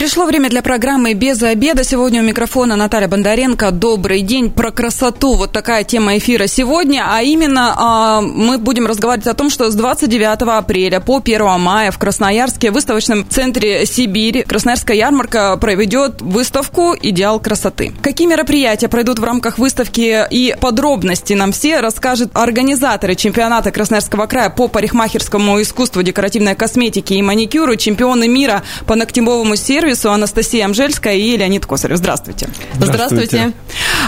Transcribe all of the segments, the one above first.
Пришло время для программы «Без обеда». Сегодня у микрофона Наталья Бондаренко. Добрый день. Про красоту. Вот такая тема эфира сегодня. А именно э, мы будем разговаривать о том, что с 29 апреля по 1 мая в Красноярске в выставочном центре «Сибирь» Красноярская ярмарка проведет выставку «Идеал красоты». Какие мероприятия пройдут в рамках выставки и подробности нам все расскажут организаторы чемпионата Красноярского края по парикмахерскому искусству, декоративной косметике и маникюру, чемпионы мира по ногтевому сервису сервису Анастасия Амжельская и Леонид Косарев. Здравствуйте. Здравствуйте.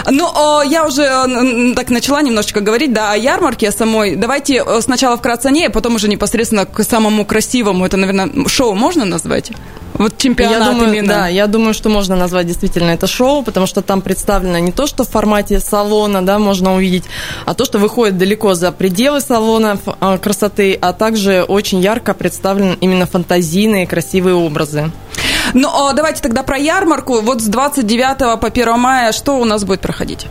Ну, я уже так начала немножечко говорить, да, о ярмарке самой. Давайте э, сначала вкратце о ней, а потом уже непосредственно к самому красивому. Это, наверное, шоу можно назвать? Вот чемпионат я думаю, именно. Да, я думаю, что можно назвать действительно это шоу, потому что там представлено не то, что в формате салона, да, можно увидеть, а то, что выходит далеко за пределы салона а, красоты, а также очень ярко представлены именно фантазийные красивые образы. Ну, а давайте тогда про ярмарку. Вот с 29 по 1 мая что у нас будет проходить?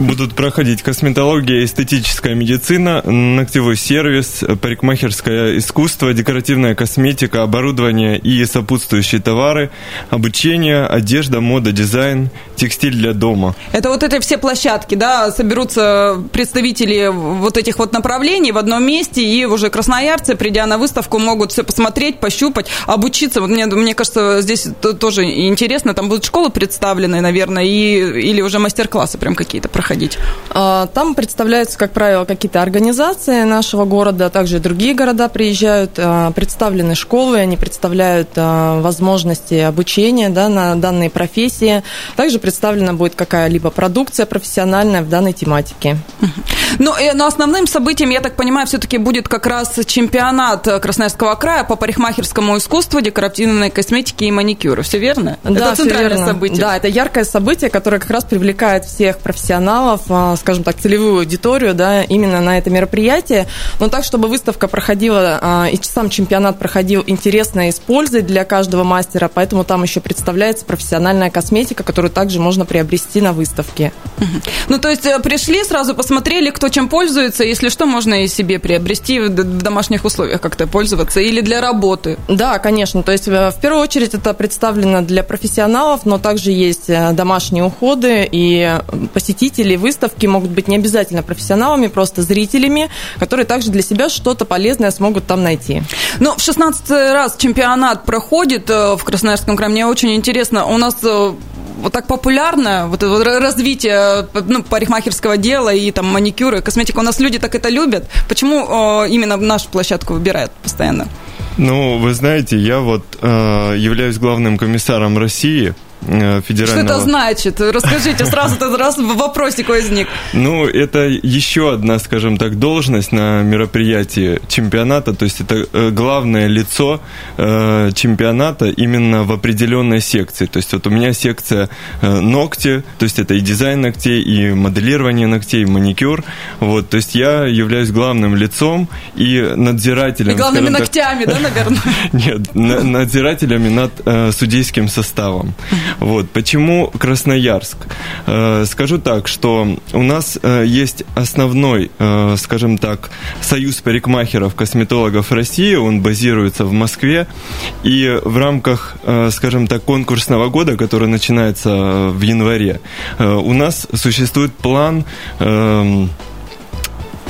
Будут проходить косметология, эстетическая медицина, ногтевой сервис, парикмахерское искусство, декоративная косметика, оборудование и сопутствующие товары, обучение, одежда, мода, дизайн, текстиль для дома. Это вот эти все площадки, да, соберутся представители вот этих вот направлений в одном месте, и уже красноярцы, придя на выставку, могут все посмотреть, пощупать, обучиться. Вот мне, мне кажется, здесь тоже интересно, там будут школы представлены, наверное, и, или уже мастер-классы прям какие-то проходить проходить? А, там представляются, как правило, какие-то организации нашего города, а также другие города приезжают, а, представлены школы, они представляют возможности обучения да, на данной профессии. Также представлена будет какая-либо продукция профессиональная в данной тематике. Ну, но основным событием, я так понимаю, все-таки будет как раз чемпионат Красноярского края по парикмахерскому искусству, декоративной косметике и маникюру. Все верно? Да, это центральное верно. событие. Да, это яркое событие, которое как раз привлекает всех профессионалов профессионалов, а, скажем так, целевую аудиторию, да, именно на это мероприятие. Но так, чтобы выставка проходила, а, и сам чемпионат проходил интересно и с пользой для каждого мастера, поэтому там еще представляется профессиональная косметика, которую также можно приобрести на выставке. Ну, то есть э, пришли, сразу посмотрели, кто чем пользуется, если что, можно и себе приобрести в домашних условиях как-то пользоваться или для работы. Да, конечно. То есть э, в первую очередь это представлено для профессионалов, но также есть э, домашние уходы и посетители посетители выставки могут быть не обязательно профессионалами, просто зрителями, которые также для себя что-то полезное смогут там найти. Ну, в 16 раз чемпионат проходит э, в Красноярском крае. Мне очень интересно, у нас э, вот так популярно, вот это развитие ну, парикмахерского дела и там маникюры, косметика. У нас люди так это любят. Почему э, именно нашу площадку выбирают постоянно? Ну, вы знаете, я вот э, являюсь главным комиссаром России Э, федерального... Что это значит? Расскажите, сразу раз вопросик возник. Ну, это еще одна, скажем так, должность на мероприятии чемпионата, то есть это э, главное лицо э, чемпионата именно в определенной секции. То есть вот у меня секция ногти, то есть это и дизайн ногтей, и моделирование ногтей, и маникюр. Вот, то есть я являюсь главным лицом и надзирателем. И главными так, ногтями, да, наверное? Нет, надзирателями над судейским составом. Вот. Почему Красноярск? Э, скажу так, что у нас э, есть основной, э, скажем так, союз парикмахеров, косметологов России, он базируется в Москве, и в рамках, скажем так, конкурсного года, который начинается в январе, у нас существует план эм,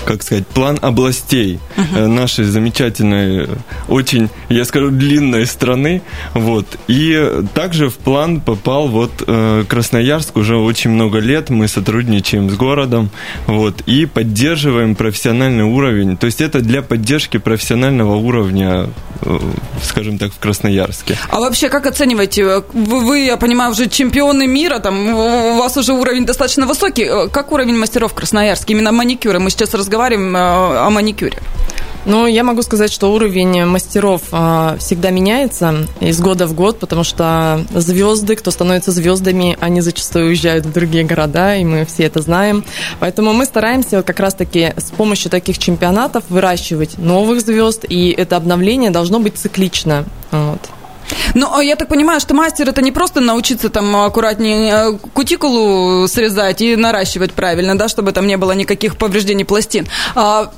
как сказать, план областей uh-huh. нашей замечательной, очень, я скажу, длинной страны. Вот. И также в план попал вот э, Красноярск уже очень много лет. Мы сотрудничаем с городом вот, и поддерживаем профессиональный уровень. То есть это для поддержки профессионального уровня, э, скажем так, в Красноярске. А вообще, как оцениваете? Вы, вы, я понимаю, уже чемпионы мира, там у вас уже уровень достаточно высокий. Как уровень мастеров в Красноярске? Именно маникюра. Мы сейчас разговариваем разговариваем э, о маникюре. Ну, я могу сказать, что уровень мастеров а, всегда меняется из года в год, потому что звезды, кто становится звездами, они зачастую уезжают в другие города, и мы все это знаем. Поэтому мы стараемся как раз-таки с помощью таких чемпионатов выращивать новых звезд, и это обновление должно быть циклично. Вот. Ну, а я так понимаю, что мастер это не просто научиться там аккуратнее э, кутикулу срезать и наращивать правильно, да, чтобы там не было никаких повреждений пластин. А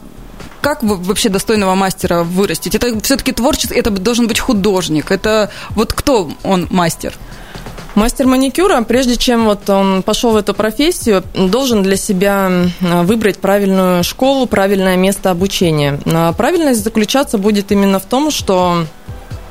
как вообще достойного мастера вырастить? Это все-таки творчество, это должен быть художник. Это вот кто он мастер? Мастер маникюра, прежде чем вот он пошел в эту профессию, должен для себя выбрать правильную школу, правильное место обучения. А правильность заключаться будет именно в том, что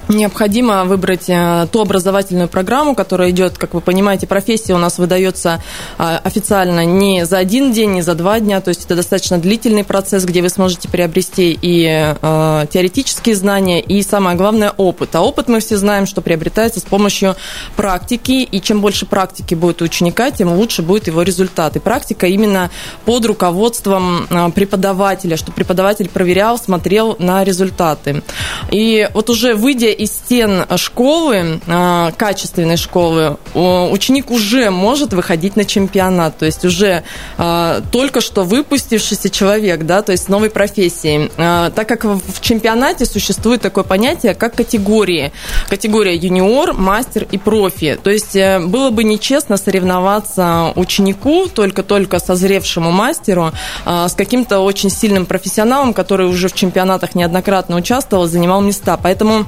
необходимо выбрать э, ту образовательную программу, которая идет, как вы понимаете, профессия у нас выдается а, официально не за один день, не за два дня, то есть это достаточно длительный процесс, где вы сможете приобрести и э, теоретические знания, и самое главное опыт. А опыт мы все знаем, что приобретается с помощью практики, и чем больше практики будет у ученика, тем лучше будет его результат. И практика именно под руководством э, преподавателя, чтобы преподаватель проверял, смотрел на результаты. И вот уже выйдя из стен школы, а, качественной школы, ученик уже может выходить на чемпионат, то есть уже а, только что выпустившийся человек, да, то есть новой профессии. А, так как в чемпионате существует такое понятие, как категории. Категория юниор, мастер и профи. То есть э, было бы нечестно соревноваться ученику, только-только созревшему мастеру, с каким-то очень сильным профессионалом, который уже в чемпионатах неоднократно участвовал, занимал места. Поэтому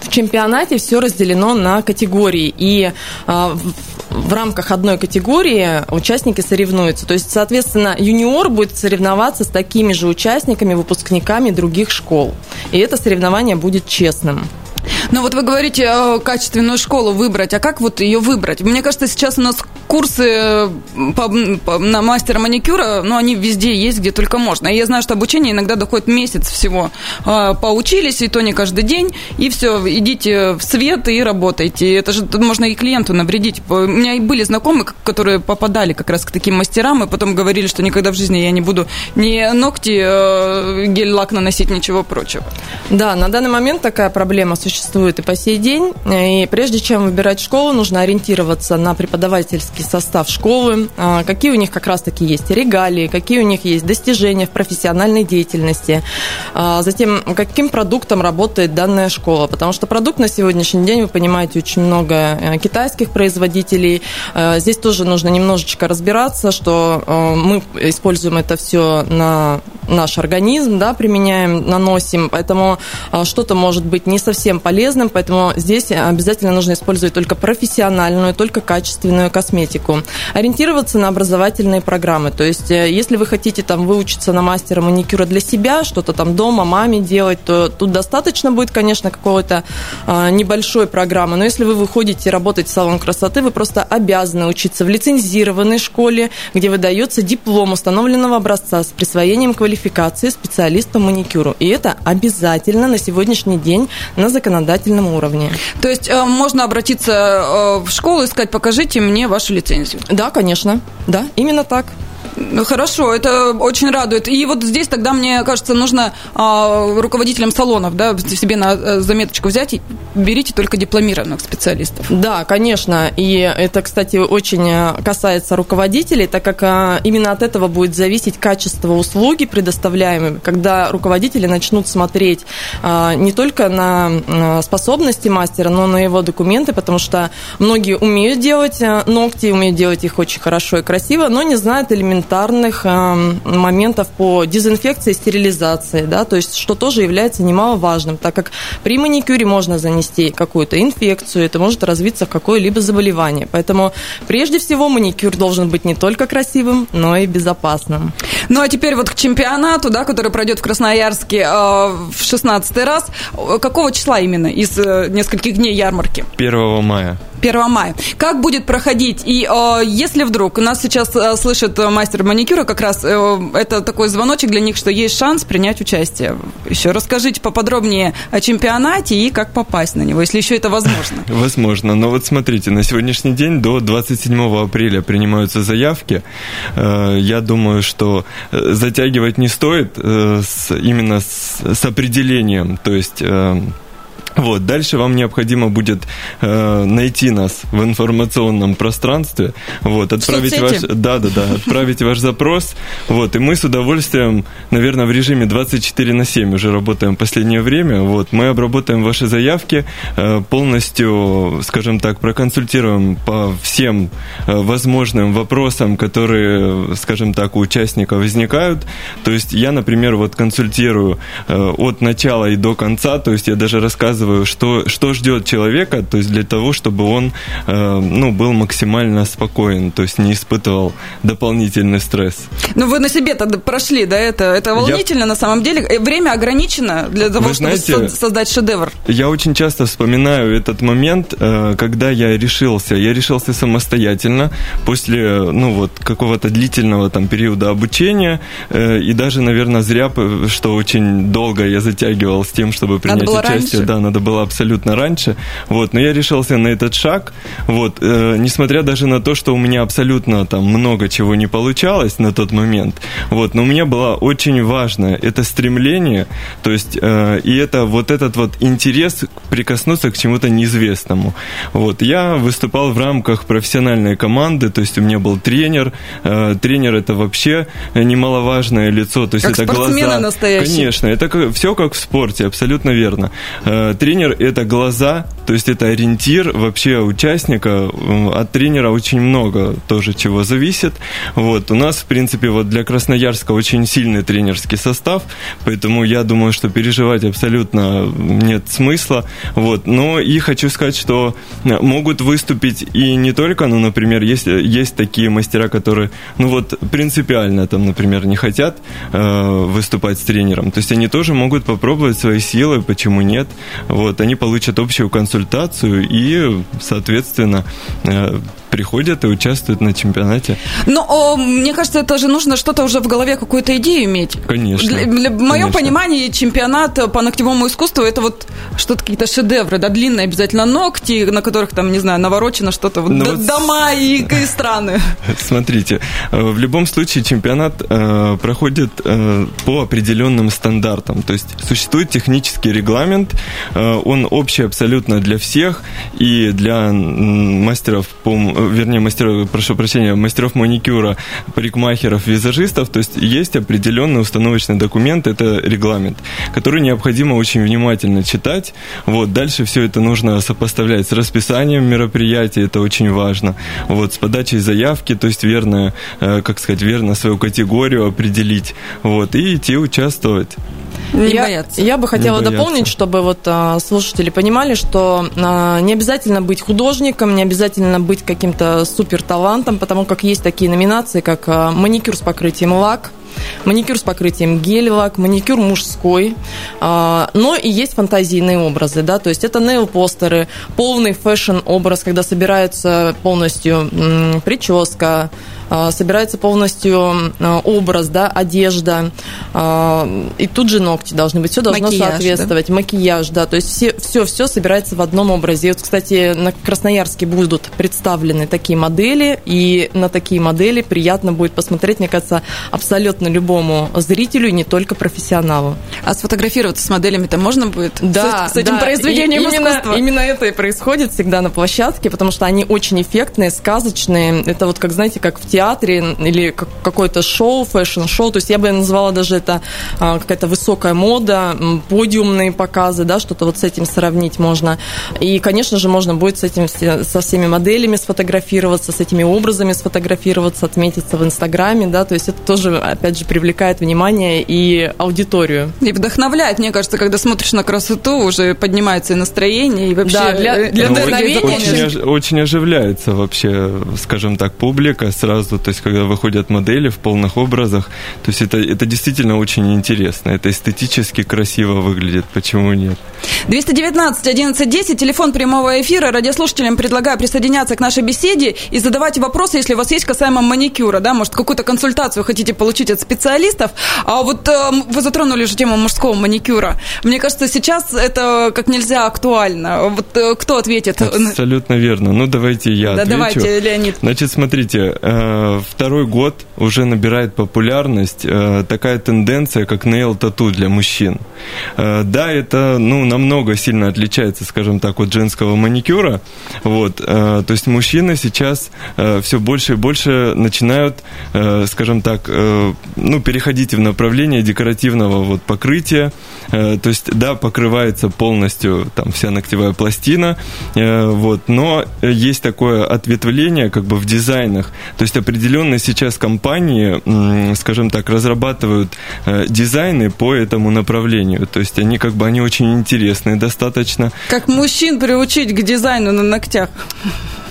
в чемпионате все разделено на категории, и а, в рамках одной категории участники соревнуются. То есть, соответственно, юниор будет соревноваться с такими же участниками, выпускниками других школ. И это соревнование будет честным. Но вот вы говорите э, качественную школу выбрать, а как вот ее выбрать? Мне кажется, сейчас у нас курсы по, по, на мастера маникюра, ну, они везде есть, где только можно. И я знаю, что обучение иногда доходит месяц всего. Э, поучились, и то не каждый день, и все, идите в свет и работайте. Это же можно и клиенту навредить. У меня и были знакомые, которые попадали как раз к таким мастерам, и потом говорили, что никогда в жизни я не буду ни ногти, э, гель-лак наносить, ничего прочего. Да, на данный момент такая проблема существует и по сей день. И прежде чем выбирать школу, нужно ориентироваться на преподавательский состав школы, а, какие у них как раз-таки есть регалии, какие у них есть достижения в профессиональной деятельности, а, затем каким продуктом работает данная школа. Потому что продукт на сегодняшний день, вы понимаете, очень много э, китайских производителей. Э, здесь тоже нужно немножечко разбираться, что э, мы используем это все на наш организм, да, применяем, наносим, поэтому что-то может быть не совсем полезным, поэтому здесь обязательно нужно использовать только профессиональную, только качественную косметику. Ориентироваться на образовательные программы. То есть, э, если вы хотите там выучиться на мастера маникюра для себя, что-то там дома, маме делать, то тут достаточно будет, конечно, какого-то а, небольшой программы. Но если вы выходите работать в салон красоты, вы просто обязаны учиться в лицензированной школе, где выдается диплом установленного образца с присвоением квалификации специалиста маникюру. И это обязательно на сегодняшний день на законодательном уровне. То есть э, можно обратиться э, в школу и сказать, покажите мне вашу лицензию? Да, конечно. Да, именно так. Ну, хорошо, это очень радует. И вот здесь тогда, мне кажется, нужно а, руководителям салонов да, себе на э, заметочку взять и берите только дипломированных специалистов. Да, конечно. И это, кстати, очень э, касается руководителей, так как а, именно от этого будет зависеть качество услуги предоставляемой, когда руководители начнут смотреть а, не только на способности мастера, но на его документы, потому что многие умеют делать э, ногти, умеют делать их очень хорошо и красиво, но не знают элементарно элементарных эм, моментов по дезинфекции и стерилизации, да, то есть что тоже является немаловажным, так как при маникюре можно занести какую-то инфекцию, это может развиться в какое-либо заболевание. Поэтому прежде всего маникюр должен быть не только красивым, но и безопасным. Ну а теперь вот к чемпионату, да, который пройдет в Красноярске э, в 16 раз. Какого числа именно из э, нескольких дней ярмарки? 1 мая. 1 мая. Как будет проходить? И э, если вдруг нас сейчас э, слышит мастер маникюра, как раз э, это такой звоночек для них, что есть шанс принять участие. Еще расскажите поподробнее о чемпионате и как попасть на него, если еще это возможно. Возможно. Но вот смотрите, на сегодняшний день до 27 апреля принимаются заявки. Э, я думаю, что затягивать не стоит именно с определением, то есть вот, дальше вам необходимо будет э, найти нас в информационном пространстве, вот, отправить ваш, да, да, да, отправить ваш запрос, вот, и мы с удовольствием, наверное, в режиме 24 на 7 уже работаем в последнее время, вот, мы обработаем ваши заявки, э, полностью, скажем так, проконсультируем по всем э, возможным вопросам, которые, скажем так, у участника возникают, то есть я, например, вот консультирую э, от начала и до конца, то есть я даже рассказываю рассказываю, что, что ждет человека, то есть для того, чтобы он э, ну, был максимально спокоен, то есть не испытывал дополнительный стресс. Ну, вы на себе тогда прошли, да, это, это волнительно я... на самом деле. Э, время ограничено для того, вы чтобы знаете, создать шедевр. Я очень часто вспоминаю этот момент, э, когда я решился. Я решился самостоятельно после, ну, вот, какого-то длительного там периода обучения, э, и даже, наверное, зря, что очень долго я затягивал с тем, чтобы принять участие. Раньше. Да, надо было абсолютно раньше. Вот, но я решился на этот шаг. Вот, э, несмотря даже на то, что у меня абсолютно там много чего не получалось на тот момент. Вот, но у меня было очень важное это стремление, то есть э, и это вот этот вот интерес прикоснуться к чему-то неизвестному. Вот, я выступал в рамках профессиональной команды, то есть у меня был тренер. Э, тренер это вообще немаловажное лицо, то есть как это глаза. Настоящие. Конечно, это как, все как в спорте, абсолютно верно. Э, тренер – это глаза, то есть это ориентир вообще участника. От тренера очень много тоже чего зависит. Вот. У нас, в принципе, вот для Красноярска очень сильный тренерский состав, поэтому я думаю, что переживать абсолютно нет смысла. Вот. Но и хочу сказать, что могут выступить и не только, ну, например, есть, есть такие мастера, которые, ну вот, принципиально там, например, не хотят э, выступать с тренером. То есть они тоже могут попробовать свои силы, почему нет. Вот, они получат общую консультацию и, соответственно, э, приходят и участвуют на чемпионате. Ну, мне кажется, это же нужно что-то уже в голове, какую-то идею иметь. Конечно. Для, для, в моем понимании чемпионат по ногтевому искусству это вот что-то какие-то шедевры, да, длинные обязательно ногти, на которых там, не знаю, наворочено что-то, вот, вот дома и, и страны. Смотрите, э, в любом случае чемпионат э, проходит э, по определенным стандартам, то есть существует технический регламент, э, он общий абсолютно для всех и для мастеров по вернее, мастеров, прошу прощения, мастеров маникюра, парикмахеров, визажистов, то есть есть определенный установочный документ, это регламент, который необходимо очень внимательно читать. Вот, дальше все это нужно сопоставлять с расписанием мероприятия, это очень важно. Вот, с подачей заявки, то есть верно, э, как сказать, верно свою категорию определить, вот, и идти участвовать. Не я, бояться. Я бы хотела дополнить, чтобы вот а, слушатели понимали, что а, не обязательно быть художником, не обязательно быть каким-то супер талантом, потому как есть такие номинации, как а, маникюр с покрытием лак, маникюр с покрытием гель-лак, маникюр мужской, а, но и есть фантазийные образы, да, то есть это нейл-постеры, полный фэшн-образ, когда собирается полностью прическа, а, собирается полностью а, образ, да, одежда, и тут же ногти должны быть, все должно макияж, соответствовать, да? макияж, да, то есть все, все, все собирается в одном образе. И вот, кстати, на Красноярске будут представлены такие модели, и на такие модели приятно будет посмотреть, мне кажется, абсолютно любому зрителю, не только профессионалу. А сфотографироваться с моделями-то можно будет? Да, с, с этим да. произведением и, искусства? Именно, это и происходит всегда на площадке, потому что они очень эффектные, сказочные. Это вот, как знаете, как в театре или какое-то шоу, fashion-шоу. То есть я бы назвала даже это а, какая-то высокая мода, подиумные показы, да, что-то вот с этим сравнить можно. И, конечно же, можно будет с этим со всеми моделями сфотографироваться, с этими образами сфотографироваться, отметиться в Инстаграме, да, то есть это тоже, опять же, привлекает внимание и аудиторию. И вдохновляет, мне кажется, когда смотришь на красоту, уже поднимается и настроение, и вообще да, для, для ну, вдохновения. Очень, очень оживляется вообще, скажем так, публика сразу, то есть когда выходят модели в полных образах, то есть это, это действительно очень интересно, это эстетически красиво выглядит, почему нет? 219 11 10, телефон прямого эфира, радиослушателям предлагаю присоединяться к нашей беседе и задавать вопросы, если у вас есть касаемо маникюра, да, может, какую-то консультацию хотите получить от подыскивают специалистов. А вот э, вы затронули уже тему мужского маникюра. Мне кажется, сейчас это как нельзя актуально. Вот э, кто ответит? Абсолютно верно. Ну, давайте я да, отвечу. давайте, Леонид. Значит, смотрите, э, второй год уже набирает популярность э, такая тенденция, как нейл-тату для мужчин. Э, да, это, ну, намного сильно отличается, скажем так, от женского маникюра. Вот, то есть мужчины сейчас все больше и больше начинают, скажем так, ну, переходить в направление декоративного вот покрытия. То есть, да, покрывается полностью там вся ногтевая пластина, вот, но есть такое ответвление как бы в дизайнах. То есть определенные сейчас компании, скажем так, разрабатывают э, дизайны по этому направлению. То есть они как бы они очень интересные достаточно. Как мужчин приучить к дизайну на ногтях?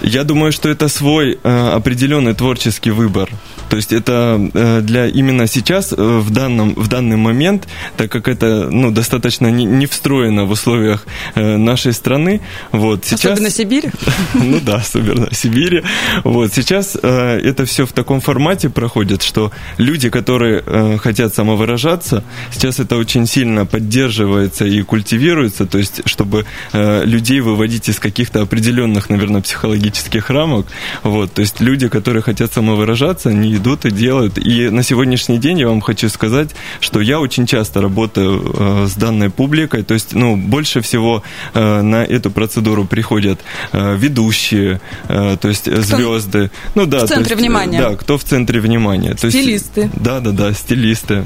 Я думаю, что это свой э, определенный творческий выбор. То есть это э, для именно сейчас, э, в, данном, в данный момент, так как это ну, достаточно не, не встроено в условиях э, нашей страны. Вот, сейчас, особенно Сибири? Ну да, особенно Сибири. Вот, сейчас это все в таком формате проходит, что люди, которые хотят самовыражаться, сейчас это очень сильно поддерживается и культивируется, то есть чтобы людей выводить из каких-то определенных, наверное, психологических рамок. Вот, то есть люди, которые хотят самовыражаться, они идут и делают. И на сегодняшний день я вам хочу сказать, что я очень часто работаю э, с данной публикой, то есть, ну, больше всего э, на эту процедуру приходят э, ведущие, то есть кто звезды. Ну да, в центре есть, внимания. Да, кто в центре внимания. Стилисты. есть, да, да, да, стилисты.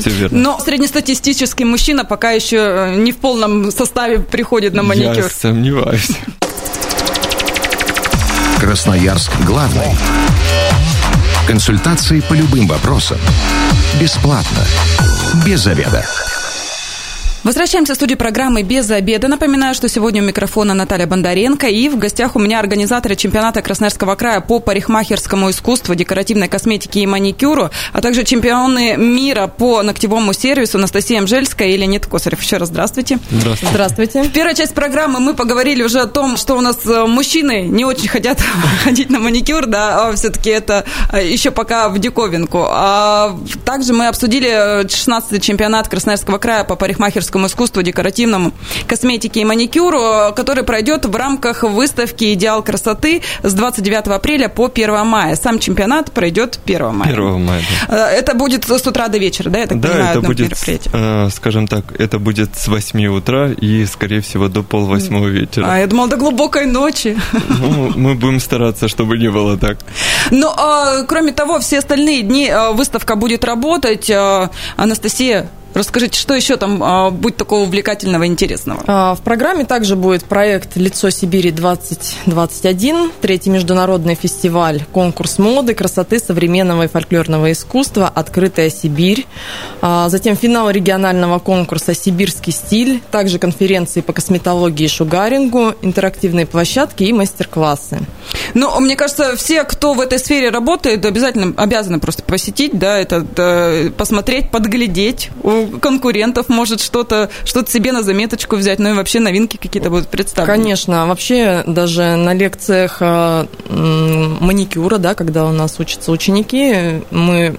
Все верно. Но среднестатистический мужчина пока еще не в полном составе приходит на маникюр. Я сомневаюсь. Красноярск главный. Консультации по любым вопросам. Бесплатно. Без заведа. Возвращаемся в студию программы «Без обеда». Напоминаю, что сегодня у микрофона Наталья Бондаренко, и в гостях у меня организаторы чемпионата Красноярского края по парикмахерскому искусству, декоративной косметике и маникюру, а также чемпионы мира по ногтевому сервису Анастасия Мжельская и Леонид Косарев. Еще раз здравствуйте. Здравствуйте. Здравствуйте. В первой части программы мы поговорили уже о том, что у нас э, мужчины не очень хотят ходить на маникюр, да, а все-таки это э, еще пока в диковинку. А также мы обсудили 16-й чемпионат Красноярского края по парикмахерскому классическому искусству, декоративному косметике и маникюру, который пройдет в рамках выставки «Идеал красоты» с 29 апреля по 1 мая. Сам чемпионат пройдет 1 мая. 1 мая, да. Э, это будет с утра до вечера, да, я так да, понимаю, это будет, э, скажем так, это будет с 8 утра и, скорее всего, до полвосьмого вечера. А, я думала, до глубокой ночи. Ну, мы будем стараться, чтобы не было так. Ну, а, кроме того, все остальные дни а, выставка будет работать. А, Анастасия, Расскажите, что еще там а, будет такого увлекательного и интересного? А, в программе также будет проект «Лицо Сибири 2021», третий международный фестиваль, конкурс моды, красоты, современного и фольклорного искусства «Открытая Сибирь», а, затем финал регионального конкурса «Сибирский стиль», также конференции по косметологии и шугарингу, интерактивные площадки и мастер-классы. Ну, мне кажется, все, кто в этой сфере работает, обязательно обязаны просто посетить, да, это, это посмотреть, подглядеть, конкурентов может что-то что себе на заметочку взять, ну и вообще новинки какие-то будут представлены. Конечно, вообще даже на лекциях э, маникюра, да, когда у нас учатся ученики, мы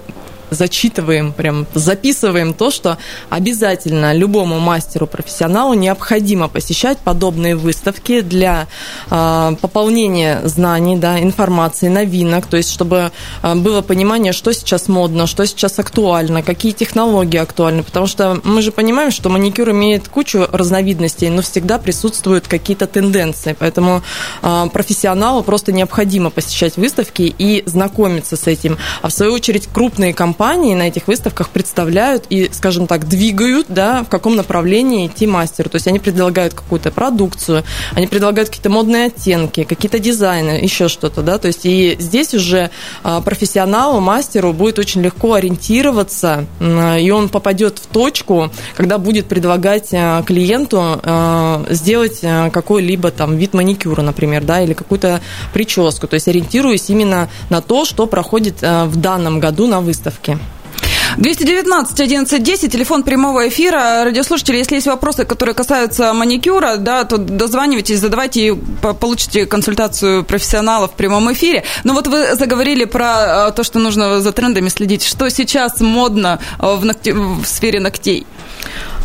зачитываем, прям записываем то, что обязательно любому мастеру-профессионалу необходимо посещать подобные выставки для э, пополнения знаний, да, информации, новинок, то есть чтобы э, было понимание, что сейчас модно, что сейчас актуально, какие технологии актуальны, потому что мы же понимаем, что маникюр имеет кучу разновидностей, но всегда присутствуют какие-то тенденции, поэтому э, профессионалу просто необходимо посещать выставки и знакомиться с этим. А в свою очередь крупные компании компании на этих выставках представляют и, скажем так, двигают, да, в каком направлении идти мастеру. То есть они предлагают какую-то продукцию, они предлагают какие-то модные оттенки, какие-то дизайны, еще что-то, да. То есть и здесь уже а, профессионалу, мастеру будет очень легко ориентироваться, и он попадет в точку, когда будет предлагать а, клиенту а, сделать какой-либо там вид маникюра, например, да, или какую-то прическу. То есть ориентируясь именно на то, что проходит в данном году на выставке. 219 11 10, телефон прямого эфира. Радиослушатели, если есть вопросы, которые касаются маникюра, да, то дозванивайтесь, задавайте и получите консультацию профессионалов в прямом эфире. Но вот вы заговорили про э, то, что нужно за трендами следить. Что сейчас модно э, в, ногте... в сфере ногтей?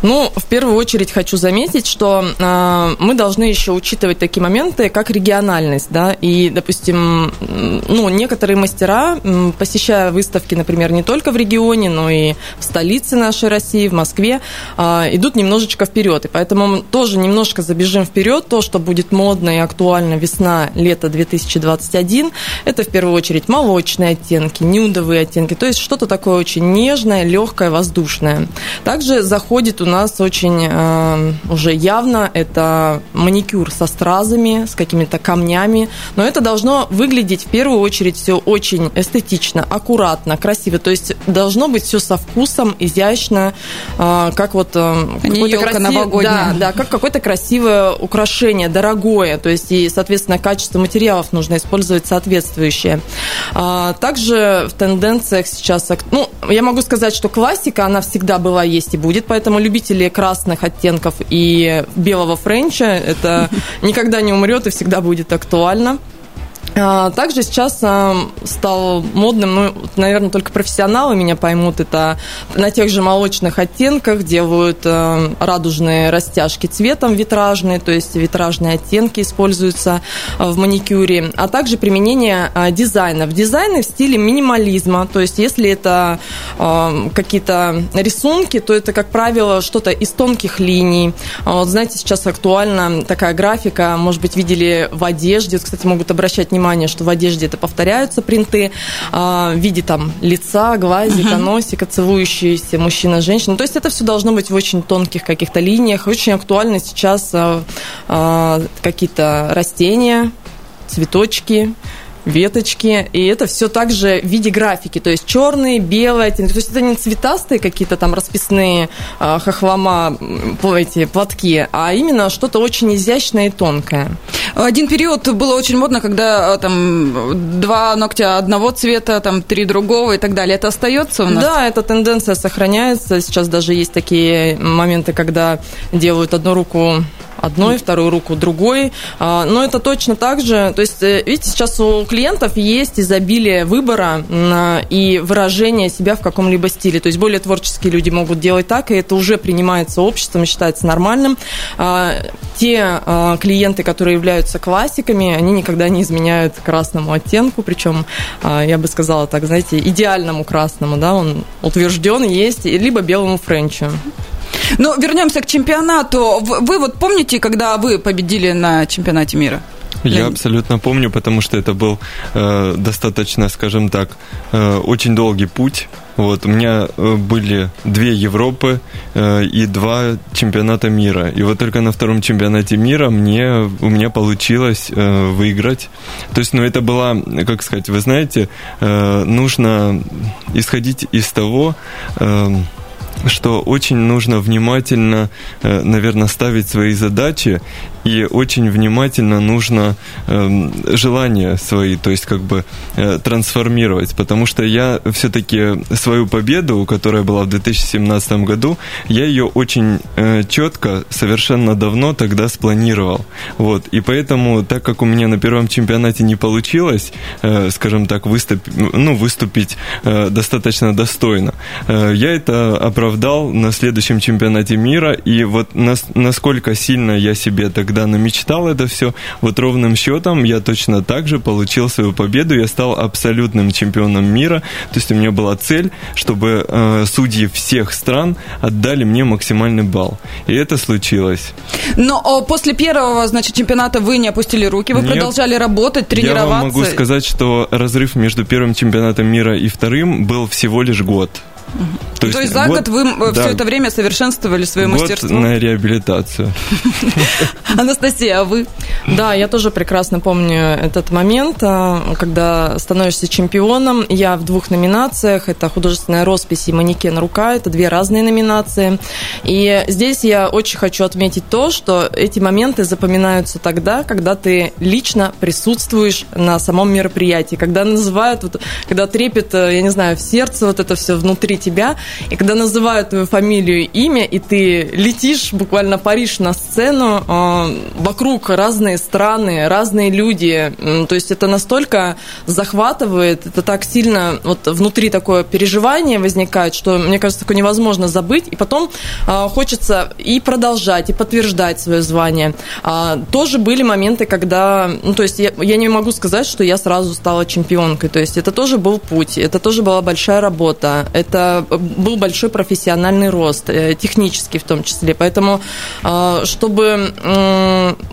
Ну, в первую очередь хочу заметить, что э, мы должны еще учитывать такие моменты, как региональность, да, и, допустим, ну, некоторые мастера, посещая выставки, например, не только в регионе, но и в столице нашей России, в Москве, э, идут немножечко вперед, и поэтому мы тоже немножко забежим вперед, то, что будет модно и актуально весна-лето 2021, это в первую очередь молочные оттенки, нюдовые оттенки, то есть что-то такое очень нежное, легкое, воздушное. Также заходит у нас очень э, уже явно это маникюр со стразами, с какими-то камнями, но это должно выглядеть в первую очередь все очень эстетично, аккуратно, красиво, то есть должно быть все со вкусом, изящно, э, как вот э, какое-то красивое, да, да, как какое-то красивое украшение, дорогое, то есть и, соответственно, качество материалов нужно использовать соответствующее. А, также в тенденциях сейчас, ну, я могу сказать, что классика, она всегда была, есть и будет, поэтому любить любители красных оттенков и белого френча. Это никогда не умрет и всегда будет актуально. А, также сейчас а, стал модным, ну, наверное, только профессионалы меня поймут, это на тех же молочных оттенках делают а, радужные растяжки цветом витражные, то есть витражные оттенки используются в маникюре, а также применение дизайна. В дизайне в стиле минимализма, то есть если это какие-то рисунки, то это, как правило, что-то из тонких линий. Вот, знаете, сейчас актуальна такая графика, может быть, видели в одежде, кстати, могут обращать внимание внимание, что в одежде это повторяются принты а, в виде там лица, глазика, uh-huh. носика, целующиеся мужчина, женщина. То есть это все должно быть в очень тонких каких-то линиях. Очень актуально сейчас а, а, какие-то растения, цветочки, веточки, и это все также в виде графики, то есть черные, белые то есть это не цветастые какие-то там расписные э, хохлома, эти платки, а именно что-то очень изящное и тонкое. Один период было очень модно, когда а, там два ногтя одного цвета, там три другого и так далее. Это остается у нас? Да, эта тенденция сохраняется. Сейчас даже есть такие моменты, когда делают одну руку одной, вторую руку другой. А, но это точно так же. То есть, э, видите, сейчас у клиентов есть изобилие выбора и выражения себя в каком-либо стиле. То есть более творческие люди могут делать так, и это уже принимается обществом, считается нормальным. А, те а, клиенты, которые являются классиками, они никогда не изменяют красному оттенку, причем, я бы сказала так, знаете, идеальному красному, да, он утвержден, есть, либо белому френчу. Ну, вернемся к чемпионату. Вы вот помните, когда вы победили на чемпионате мира? Я абсолютно помню, потому что это был э, достаточно, скажем так, э, очень долгий путь. Вот, у меня э, были две Европы э, и два чемпионата мира. И вот только на втором чемпионате мира мне, у меня получилось э, выиграть. То есть, ну, это была, как сказать, вы знаете, э, нужно исходить из того, э, что очень нужно внимательно, э, наверное, ставить свои задачи и очень внимательно нужно э, желания свои, то есть как бы э, трансформировать, потому что я все-таки свою победу, которая была в 2017 году, я ее очень э, четко, совершенно давно тогда спланировал, вот, и поэтому, так как у меня на первом чемпионате не получилось, скажем так, выступ, ну, выступить достаточно достойно, я это оправдал на следующем чемпионате мира, и вот нас, насколько сильно я себе тогда намечтал это все, вот ровным счетом я точно так же получил свою победу, я стал абсолютным чемпионом мира, то есть у меня была цель, чтобы э, судьи всех стран отдали мне максимальный балл, и это случилось. Но после первого, значит, чемпионата вы не опустили руки, вы Нет, продолжали работать, тренироваться? Я вам могу сказать, что разрыв между первым чемпионатом мира и вторым был всего лишь год. То есть, То есть за год, год вы э, да, все это время совершенствовали свое год мастерство? на реабилитацию. Анастасия, а вы? Да, я тоже прекрасно помню этот момент, а, когда становишься чемпионом. Я в двух номинациях. Это художественная роспись и манекен рука. Это две разные номинации. И здесь я очень хочу отметить то, что эти моменты запоминаются тогда, когда ты лично присутствуешь на самом мероприятии, когда называют, вот, когда трепет, э, я не знаю, в сердце вот это все внутри тебя, и когда называют твою фамилию, имя, и ты летишь, буквально паришь на сцену, э, вокруг разные страны, разные люди, то есть это настолько захватывает, это так сильно, вот внутри такое переживание возникает, что, мне кажется, такое невозможно забыть, и потом э, хочется и продолжать, и подтверждать свое звание. А, тоже были моменты, когда, ну, то есть я, я не могу сказать, что я сразу стала чемпионкой, то есть это тоже был путь, это тоже была большая работа, это был большой профессиональный рост, э, технический в том числе, поэтому а, чтобы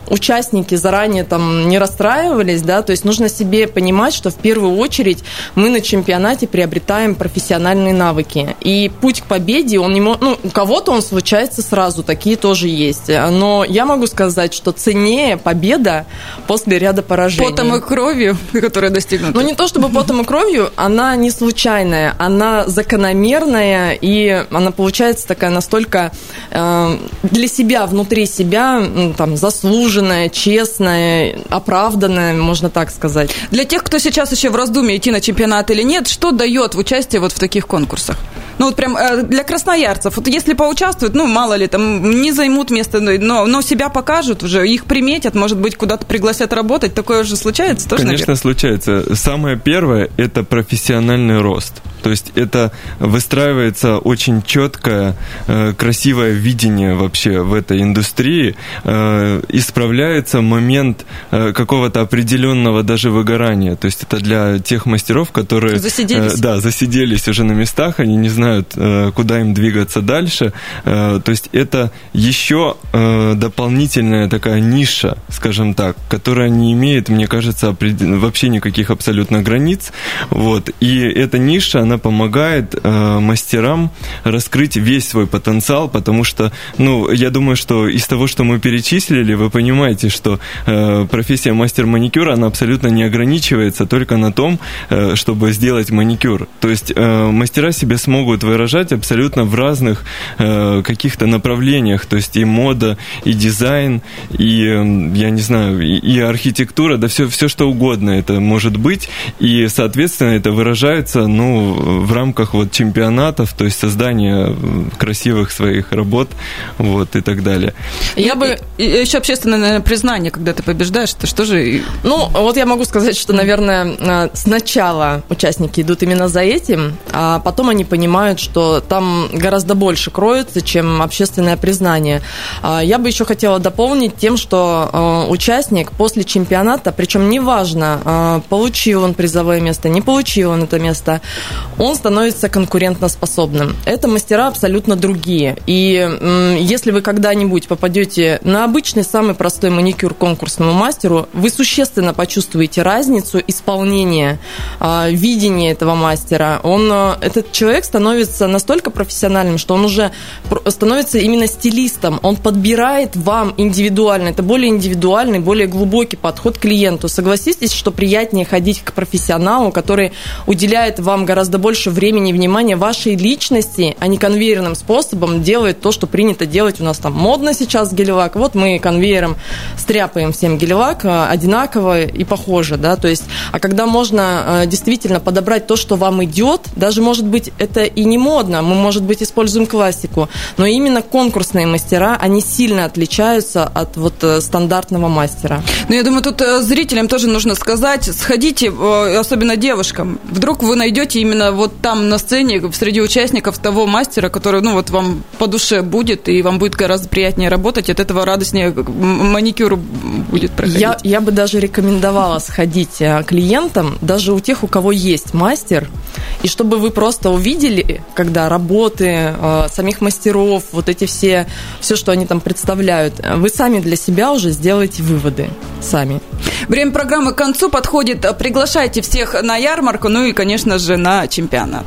участники заранее там не расстраивались, да, то есть нужно себе понимать, что в первую очередь мы на чемпионате приобретаем профессиональные навыки, и путь к победе, он не может, ну, у кого-то он случается сразу, такие тоже есть, но я могу сказать, что ценнее победа после ряда поражений. Потом и кровью, которая достигнута. Ну, не то чтобы потом и кровью, она не случайная, она закономерная, и она получается такая настолько э, для себя, внутри себя, там, заслуженная, честная, оправданная, можно так сказать. Для тех, кто сейчас еще в раздумье, идти на чемпионат или нет, что дает в участии вот в таких конкурсах? Ну, вот прям э, для красноярцев, вот если поучаствуют, ну, мало ли, там, не займут место, но, но себя покажут уже, их приметят, может быть, куда-то пригласят работать, такое уже случается тоже, Конечно, наверное? случается. Самое первое – это профессиональный рост. То есть это выстраивается очень четкое, э, красивое видение вообще в этой индустрии. Э, исправляется момент э, какого-то определенного даже выгорания. То есть это для тех мастеров, которые... Засиделись. Да, засиделись уже на местах, они не знают, куда им двигаться дальше. То есть это еще дополнительная такая ниша, скажем так, которая не имеет, мне кажется, вообще никаких абсолютно границ. Вот. И эта ниша, она помогает э, мастерам раскрыть весь свой потенциал, потому что, ну, я думаю, что из того, что мы перечислили, вы понимаете, что э, профессия мастер маникюра, она абсолютно не ограничивается только на том, э, чтобы сделать маникюр. То есть э, мастера себя смогут выражать абсолютно в разных э, каких-то направлениях, то есть и мода, и дизайн, и, э, я не знаю, и, и архитектура, да все, все что угодно это может быть, и, соответственно, это выражается, ну, в рамках вот чемпионатов, то есть создания красивых своих работ, вот, и так далее. Я и, бы... И, еще общественное, наверное, признание, когда ты побеждаешь, это что же... Ну, вот я могу сказать, что, наверное, э, сначала участники идут именно за этим, а потом они понимают, что там гораздо больше кроется, чем общественное признание. А я бы еще хотела дополнить тем, что э, участник после чемпионата, причем неважно, э, получил он призовое место, не получил он это место, он становится конкурентоспособным. Это мастера абсолютно другие. И если вы когда-нибудь попадете на обычный самый простой маникюр конкурсному мастеру, вы существенно почувствуете разницу исполнения, а, видения этого мастера. Он, а, этот человек становится настолько профессиональным, что он уже становится именно стилистом. Он подбирает вам индивидуально. Это более индивидуальный, более глубокий подход к клиенту. Согласитесь, что приятнее ходить к профессионалу, который уделяет вам гораздо больше времени и внимания вашей личности, а не конвейерным способом делает то, что принято делать у нас там модно сейчас гелевак. Вот мы конвейером стряпаем всем гелевак а, одинаково и похоже, да, то есть, а когда можно а, действительно подобрать то, что вам идет, даже может быть это и не модно, мы, может быть, используем классику, но именно конкурсные мастера, они сильно отличаются от вот э, стандартного мастера. Ну, я думаю, тут э, зрителям тоже нужно сказать, сходите, э, особенно девушкам, вдруг вы найдете именно вот там на сцене среди участников того мастера, который, ну, вот вам по душе будет, и вам будет гораздо приятнее работать, от этого радостнее маникюр будет проходить. Я, я бы даже рекомендовала сходить э, клиентам, даже у тех, у кого есть мастер, и чтобы вы просто увидели, когда работы э, самих мастеров, вот эти все, все, что они там представляют, вы сами для себя уже сделаете выводы сами. Время программы к концу подходит. Приглашайте всех на ярмарку, ну и, конечно же, на чемпионат.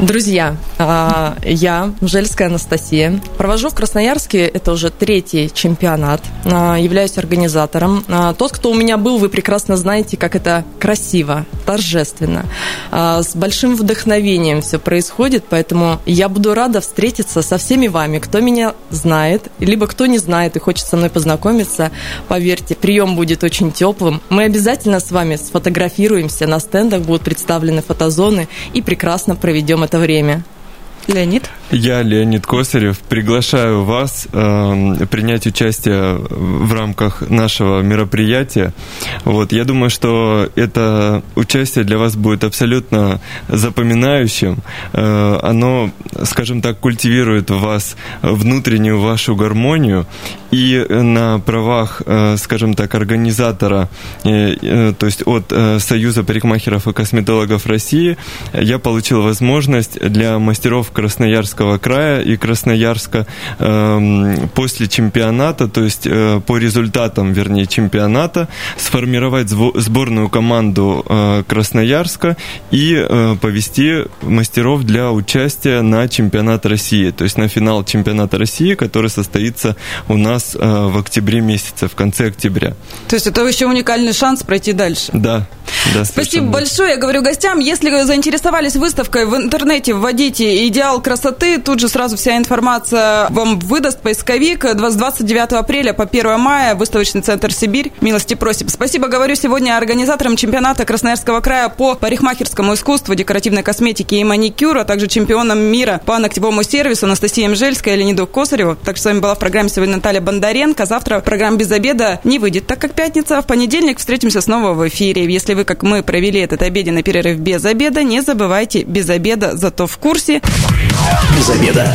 Друзья, а, я, Жельская Анастасия, провожу в Красноярске, это уже третий чемпионат, а, являюсь организатором. А, тот, кто у меня был, вы прекрасно знаете, как это красиво, торжественно, с большим вдохновением все происходит, поэтому я буду рада встретиться со всеми вами, кто меня знает, либо кто не знает и хочет со мной познакомиться. Поверьте, прием будет очень теплым. Мы обязательно с вами сфотографируемся, на стендах будут представлены фотозоны и прекрасно проведем это время. Леонид? Я, Леонид Косарев, приглашаю вас э, принять участие в рамках нашего мероприятия. Вот, я думаю, что это участие для вас будет абсолютно запоминающим. Э, оно, скажем так, культивирует в вас внутреннюю вашу гармонию. И на правах, э, скажем так, организатора, э, э, то есть от э, Союза парикмахеров и косметологов России, я получил возможность для мастеров Красноярского края и Красноярска эм, после чемпионата, то есть э, по результатам, вернее, чемпионата, сформировать сборную команду э, Красноярска и э, повести мастеров для участия на чемпионат России, то есть на финал чемпионата России, который состоится у нас в октябре месяце, в конце октября. То есть это еще уникальный шанс пройти дальше. Да. Да, Спасибо большое. Я говорю гостям, если вы заинтересовались выставкой в интернете, вводите «Идеал красоты», тут же сразу вся информация вам выдаст поисковик. 29 апреля по 1 мая выставочный центр «Сибирь». Милости просим. Спасибо, говорю сегодня организаторам чемпионата Красноярского края по парикмахерскому искусству, декоративной косметике и маникюру, а также чемпионам мира по ногтевому сервису Анастасии Мжельской и Леониду Косареву. Так что с вами была в программе сегодня Наталья Бондаренко. Завтра программа «Без обеда» не выйдет, так как пятница. В понедельник встретимся снова в эфире. Если вы как мы провели этот обеденный перерыв без обеда, не забывайте, без обеда, зато в курсе без обеда.